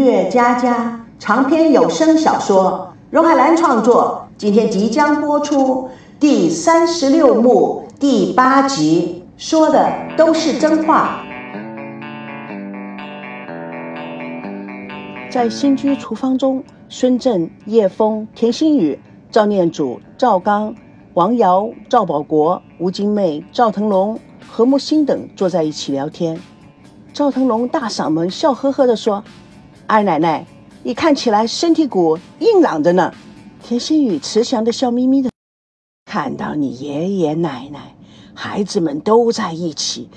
岳佳佳长篇有声小说，荣海兰创作，今天即将播出第三十六幕第八集，说的都是真话。在新居厨房中，孙正、叶枫、田心雨、赵念祖、赵刚、王瑶、赵保国、吴金妹、赵腾龙、何木心等坐在一起聊天。赵腾龙大嗓门笑呵呵地说：“二奶奶，你看起来身体骨硬朗着呢。”田心雨慈祥的笑眯眯的，看到你爷爷奶奶、孩子们都在一起，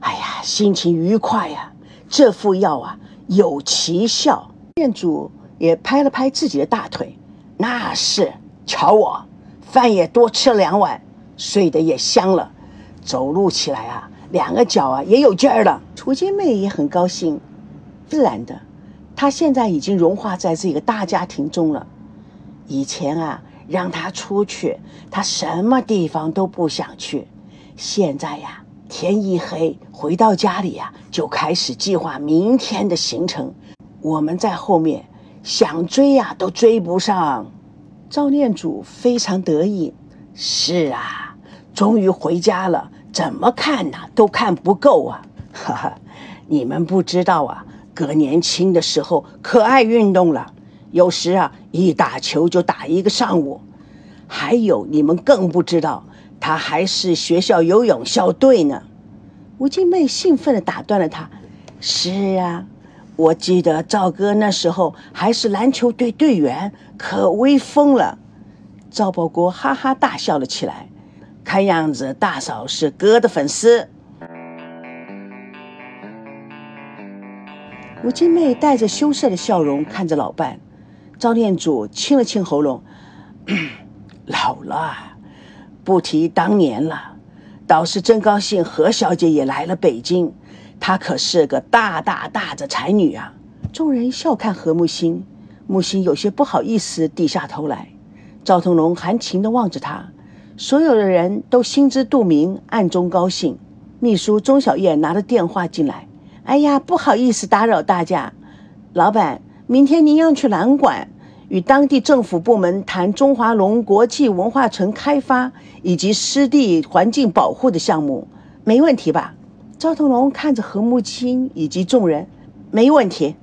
哎呀，心情愉快呀！这副药啊，有奇效。店主也拍了拍自己的大腿，那是，瞧我，饭也多吃了两碗，睡得也香了，走路起来啊，两个脚啊也有劲儿了。楚金妹也很高兴，自然的，他现在已经融化在这个大家庭中了。以前啊，让他出去，他什么地方都不想去。现在呀，天一黑回到家里呀，就开始计划明天的行程。我们在后面想追呀，都追不上。赵念祖非常得意。是啊，终于回家了，怎么看呐都看不够啊！哈哈，你们不知道啊，哥年轻的时候可爱运动了，有时啊一打球就打一个上午。还有你们更不知道，他还是学校游泳校队呢。吴金妹兴奋地打断了他：“是啊。”我记得赵哥那时候还是篮球队队员，可威风了。赵保国哈哈大笑了起来，看样子大嫂是哥的粉丝。吴金妹带着羞涩的笑容看着老伴，赵念祖清了清喉咙，老了，不提当年了，倒是真高兴何小姐也来了北京。她可是个大大大的才女啊！众人笑看何木心，木心有些不好意思，低下头来。赵腾龙含情地望着他，所有的人都心知肚明，暗中高兴。秘书钟小燕拿着电话进来：“哎呀，不好意思打扰大家，老板，明天您要去南馆，与当地政府部门谈中华龙国际文化城开发以及湿地环境保护的项目，没问题吧？”赵腾龙看着何木青以及众人，没问题，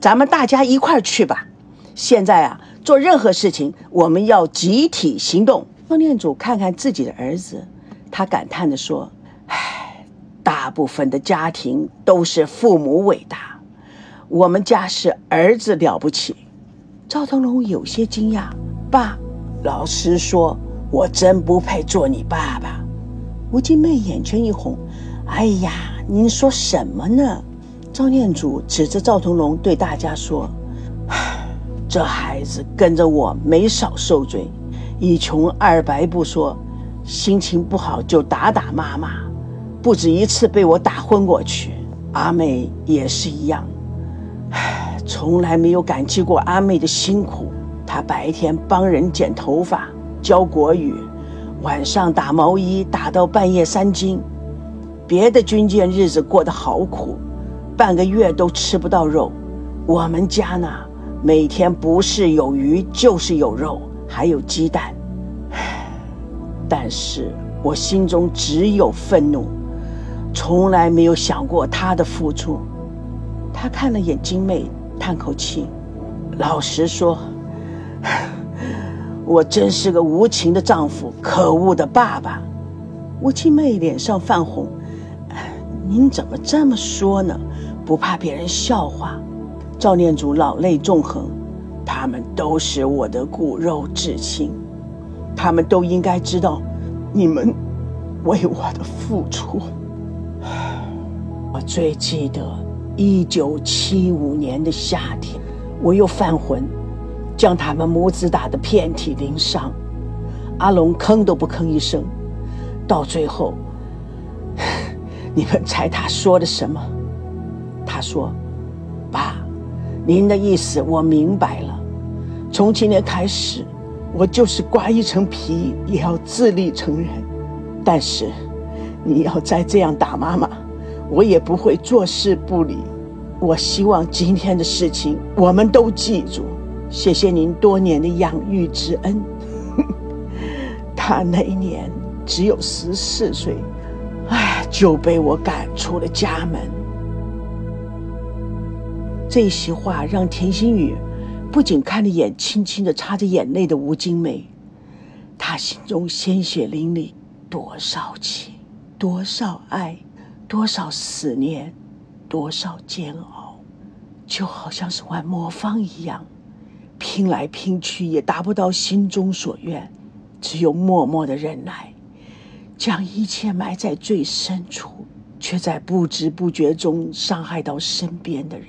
咱们大家一块儿去吧。现在啊，做任何事情我们要集体行动。方念祖看看自己的儿子，他感叹地说：“，大部分的家庭都是父母伟大，我们家是儿子了不起。”赵腾龙有些惊讶：“爸，老实说，我真不配做你爸爸。”吴金妹眼圈一红。哎呀，您说什么呢？赵念祖指着赵腾龙对大家说：“这孩子跟着我没少受罪，一穷二白不说，心情不好就打打骂骂，不止一次被我打昏过去。阿妹也是一样，唉，从来没有感激过阿妹的辛苦。她白天帮人剪头发、教国语，晚上打毛衣打到半夜三更。”别的军舰日子过得好苦，半个月都吃不到肉。我们家呢，每天不是有鱼就是有肉，还有鸡蛋。唉但是我心中只有愤怒，从来没有想过他的付出。他看了眼金妹，叹口气：“老实说，我真是个无情的丈夫，可恶的爸爸。”吴金妹脸上泛红。您怎么这么说呢？不怕别人笑话？赵念祖老泪纵横，他们都是我的骨肉至亲，他们都应该知道你们为我的付出。最记得一九七五年的夏天，我又犯浑，将他们母子打得遍体鳞伤。阿龙吭都不吭一声，到最后。你们猜他说的什么？他说：“爸，您的意思我明白了。从今天开始，我就是刮一层皮也要自立成人。但是，你要再这样打妈妈，我也不会坐视不理。我希望今天的事情我们都记住。谢谢您多年的养育之恩。他那一年只有十四岁，唉，就被我赶出了家门。这席话让田心雨不仅看了眼轻轻的擦着眼泪的吴金梅，她心中鲜血淋漓，多少情，多少爱，多少思念，多少煎熬，就好像是玩魔方一样，拼来拼去也达不到心中所愿。只有默默的忍耐，将一切埋在最深处，却在不知不觉中伤害到身边的人。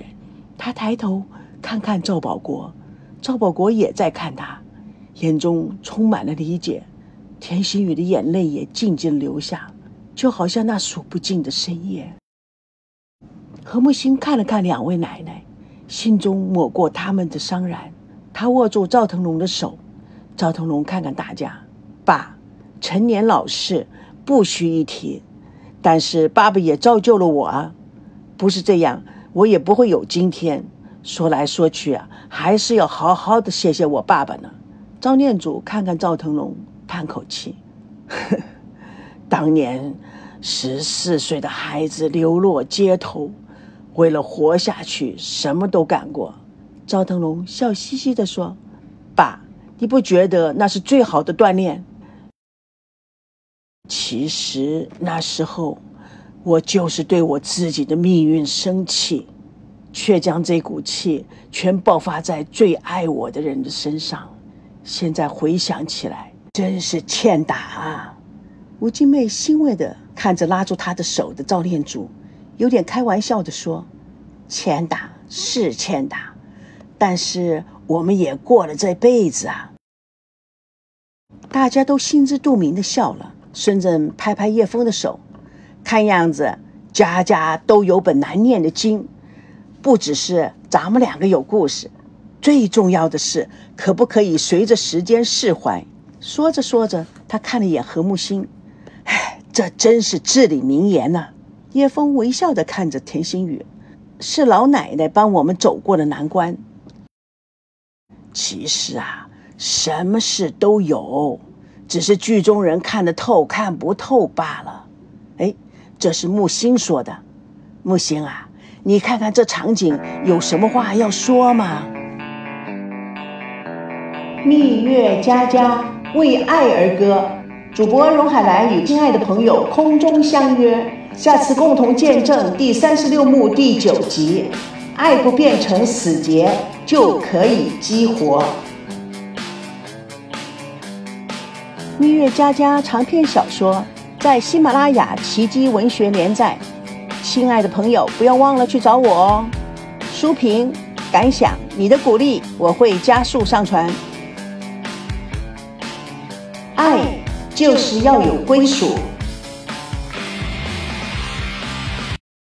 他抬头看看赵保国，赵保国也在看他，眼中充满了理解。田心雨的眼泪也静静流下，就好像那数不尽的深夜。何木星看了看两位奶奶，心中抹过他们的伤然。他握住赵腾龙的手，赵腾龙看看大家。爸，陈年老事不需一提，但是爸爸也造就了我啊！不是这样，我也不会有今天。说来说去啊，还是要好好的谢谢我爸爸呢。赵念祖看看赵腾龙，叹口气呵：“当年十四岁的孩子流落街头，为了活下去，什么都干过。”赵腾龙笑嘻嘻地说：“爸，你不觉得那是最好的锻炼？”其实那时候，我就是对我自己的命运生气，却将这股气全爆发在最爱我的人的身上。现在回想起来，真是欠打啊！吴金妹欣慰地看着拉住她的手的赵念祖，有点开玩笑地说：“欠打是欠打，但是我们也过了这辈子啊。”大家都心知肚明地笑了。孙正拍拍叶枫的手，看样子家家都有本难念的经，不只是咱们两个有故事，最重要的是可不可以随着时间释怀？说着说着，他看了眼何木星，这真是至理名言呐。叶枫微笑地看着田心雨，是老奶奶帮我们走过的难关。其实啊，什么事都有。只是剧中人看得透看不透罢了。哎，这是木星说的。木星啊，你看看这场景，有什么话要说吗？蜜月佳佳为爱而歌，主播荣海兰与亲爱的朋友空中相约，下次共同见证第三十六幕第九集。爱不变成死结，就可以激活。蜜月佳佳长篇小说在喜马拉雅奇迹文学连载，亲爱的朋友，不要忘了去找我哦。书评、感想，你的鼓励我会加速上传。就是要有归属。